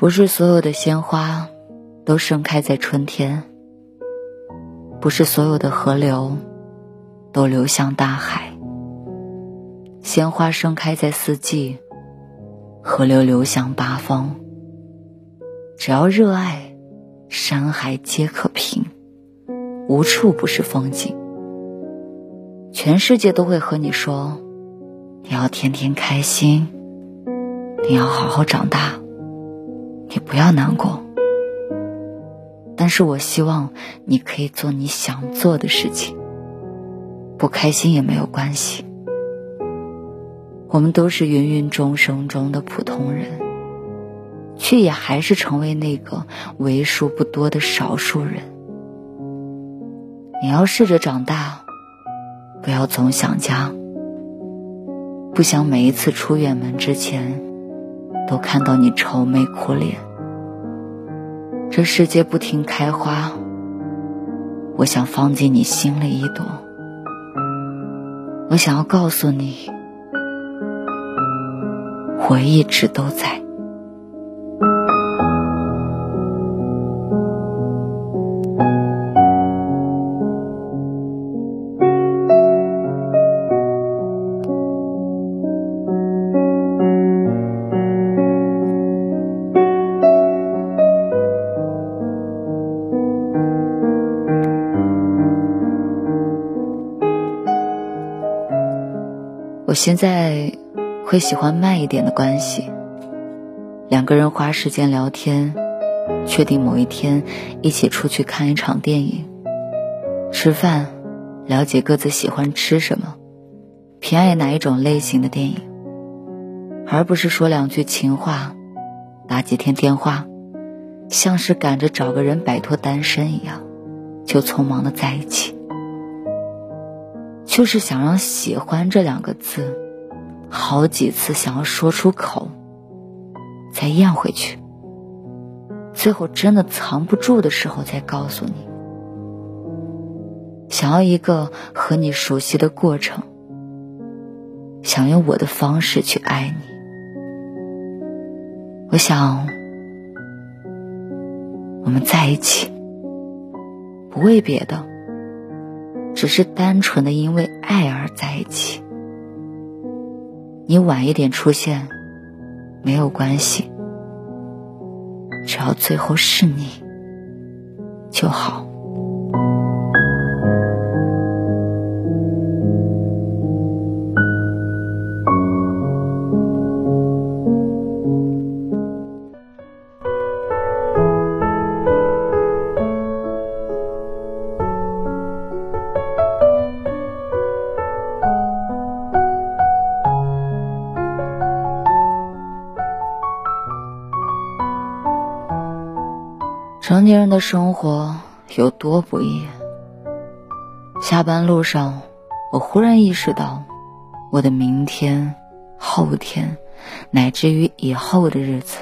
不是所有的鲜花都盛开在春天，不是所有的河流都流向大海。鲜花盛开在四季，河流流向八方。只要热爱，山海皆可平，无处不是风景。全世界都会和你说，你要天天开心，你要好好长大。你不要难过，但是我希望你可以做你想做的事情，不开心也没有关系。我们都是芸芸众生中的普通人，却也还是成为那个为数不多的少数人。你要试着长大，不要总想家，不想每一次出远门之前。都看到你愁眉苦脸，这世界不停开花，我想放进你心里一朵，我想要告诉你，我一直都在。现在会喜欢慢一点的关系，两个人花时间聊天，确定某一天一起出去看一场电影，吃饭，了解各自喜欢吃什么，偏爱哪一种类型的电影，而不是说两句情话，打几天电话，像是赶着找个人摆脱单身一样，就匆忙的在一起。就是想让“喜欢”这两个字，好几次想要说出口，再咽回去，最后真的藏不住的时候再告诉你。想要一个和你熟悉的过程，想用我的方式去爱你。我想，我们在一起，不为别的。只是单纯的因为爱而在一起，你晚一点出现没有关系，只要最后是你就好。成年人的生活有多不易？下班路上，我忽然意识到，我的明天、后天，乃至于以后的日子，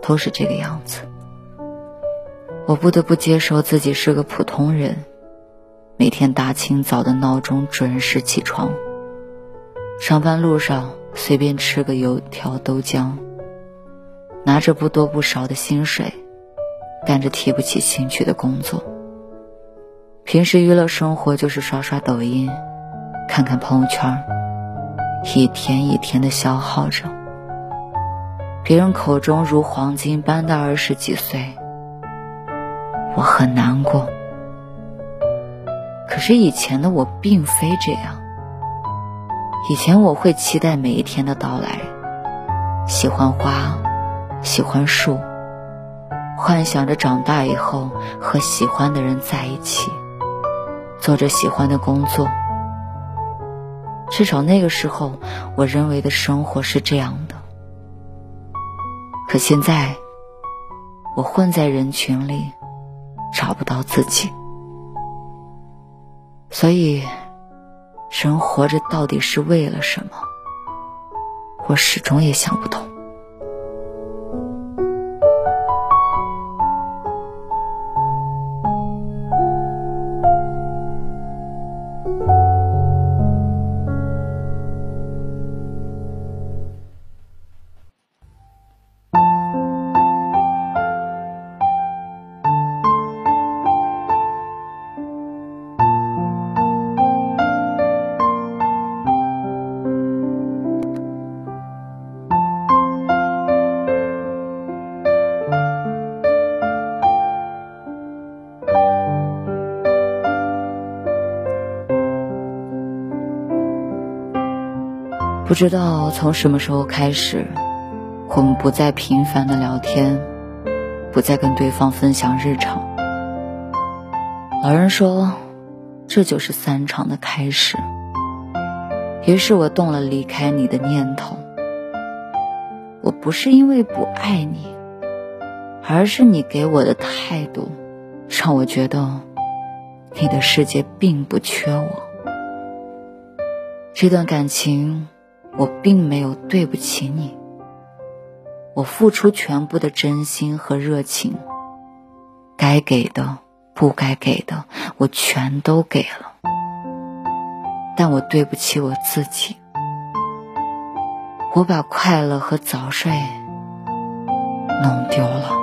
都是这个样子。我不得不接受自己是个普通人，每天大清早的闹钟准时起床，上班路上随便吃个油条豆浆，拿着不多不少的薪水。干着提不起兴趣的工作，平时娱乐生活就是刷刷抖音，看看朋友圈，一天一天的消耗着。别人口中如黄金般的二十几岁，我很难过。可是以前的我并非这样，以前我会期待每一天的到来，喜欢花，喜欢树。幻想着长大以后和喜欢的人在一起，做着喜欢的工作。至少那个时候，我认为的生活是这样的。可现在，我混在人群里，找不到自己。所以，人活着到底是为了什么？我始终也想不通。不知道从什么时候开始，我们不再频繁的聊天，不再跟对方分享日常。老人说，这就是散场的开始。于是我动了离开你的念头。我不是因为不爱你，而是你给我的态度，让我觉得你的世界并不缺我。这段感情，我并没有对不起你。我付出全部的真心和热情，该给的、不该给的，我全都给了。但我对不起我自己，我把快乐和早睡弄丢了。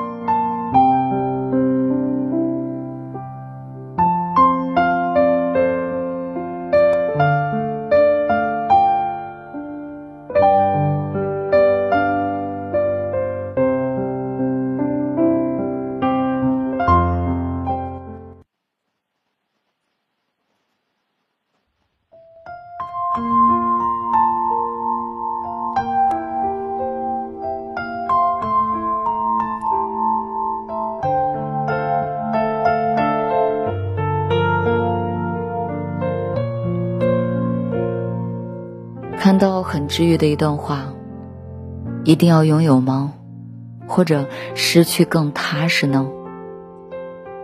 看到很治愈的一段话：一定要拥有吗？或者失去更踏实呢？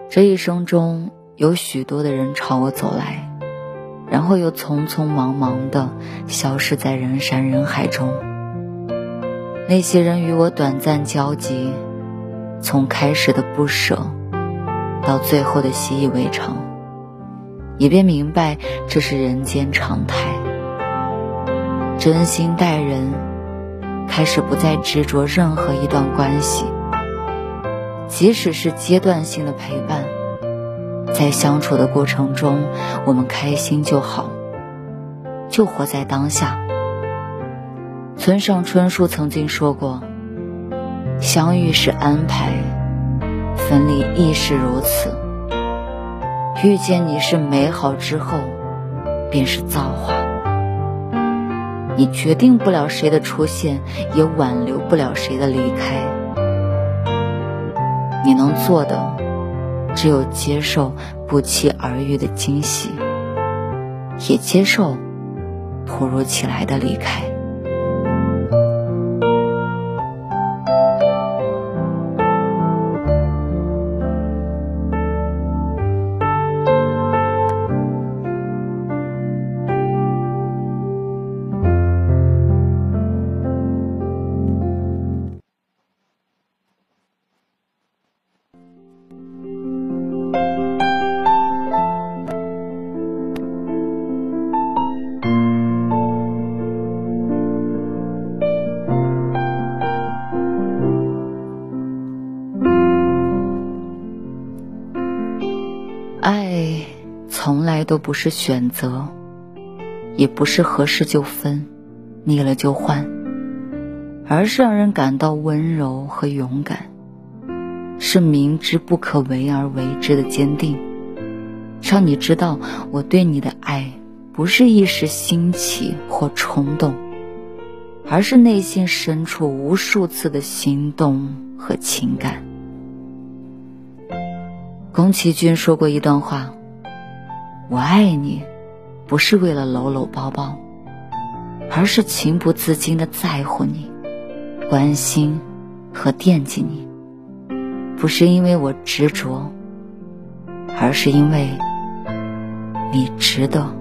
这一生中有许多的人朝我走来，然后又匆匆忙忙的消失在人山人海中。那些人与我短暂交集，从开始的不舍，到最后的习以为常，也便明白这是人间常态。真心待人，开始不再执着任何一段关系，即使是阶段性的陪伴，在相处的过程中，我们开心就好，就活在当下。村上春树曾经说过：“相遇是安排，分离亦是如此。遇见你是美好之后，便是造化。”你决定不了谁的出现，也挽留不了谁的离开。你能做的，只有接受不期而遇的惊喜，也接受突如其来的离开。都不是选择，也不是合适就分，腻了就换，而是让人感到温柔和勇敢，是明知不可为而为之的坚定，让你知道我对你的爱不是一时兴起或冲动，而是内心深处无数次的心动和情感。宫崎骏说过一段话：“我爱你，不是为了搂搂抱抱，而是情不自禁的在乎你，关心和惦记你。不是因为我执着，而是因为你值得。”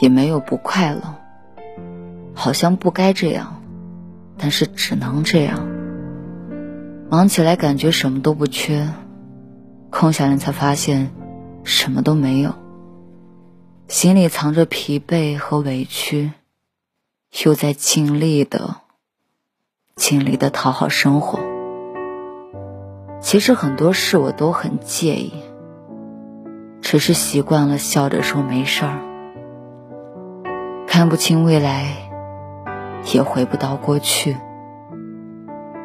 也没有不快乐，好像不该这样，但是只能这样。忙起来感觉什么都不缺，空下来才发现什么都没有。心里藏着疲惫和委屈，又在尽力的、尽力的讨好生活。其实很多事我都很介意，只是习惯了笑着说没事儿。看不清未来，也回不到过去，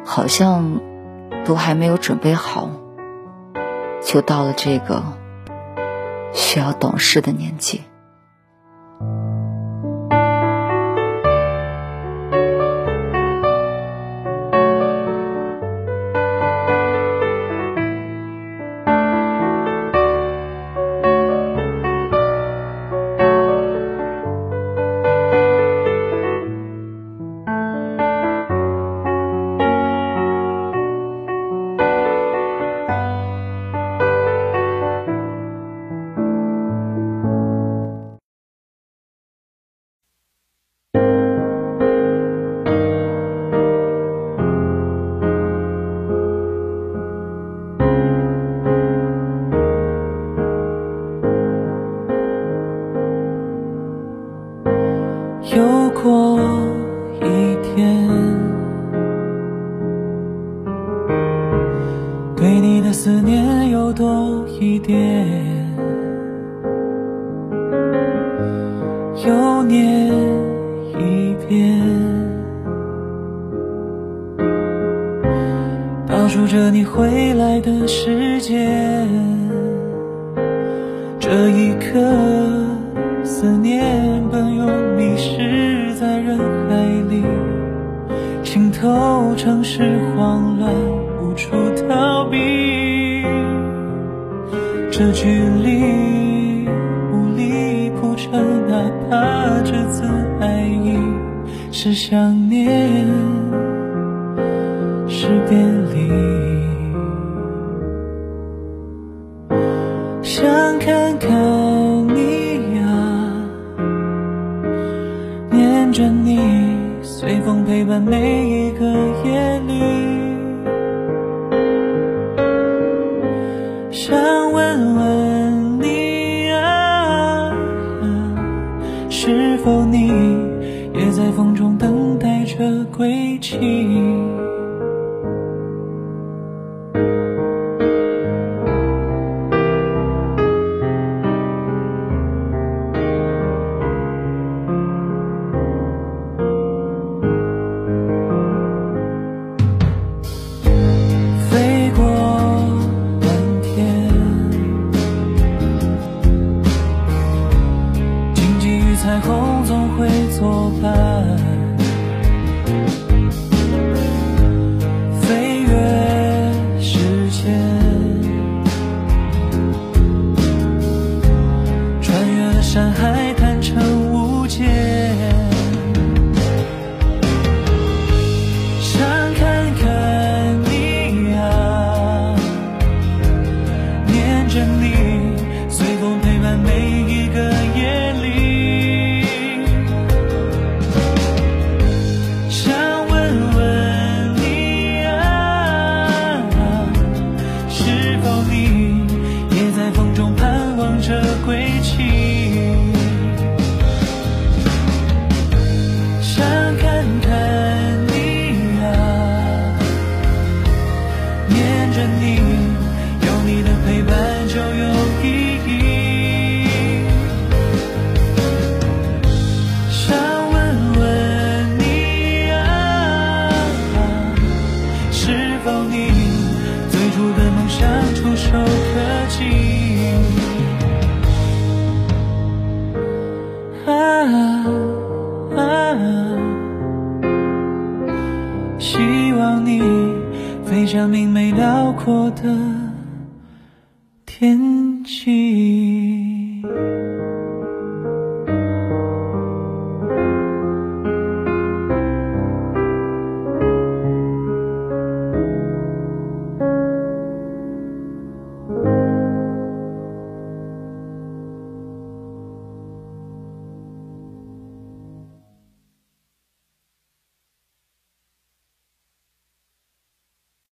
好像都还没有准备好，就到了这个需要懂事的年纪。你回来的时间，这一刻。思念奔涌，迷失在人海里，心头城市慌乱，无处逃避。这距离无力铺陈，哪怕这次爱意是想念，是别陪伴每一个夜里。想问问你啊，是否你也在风中等待着归期？辽阔的天际。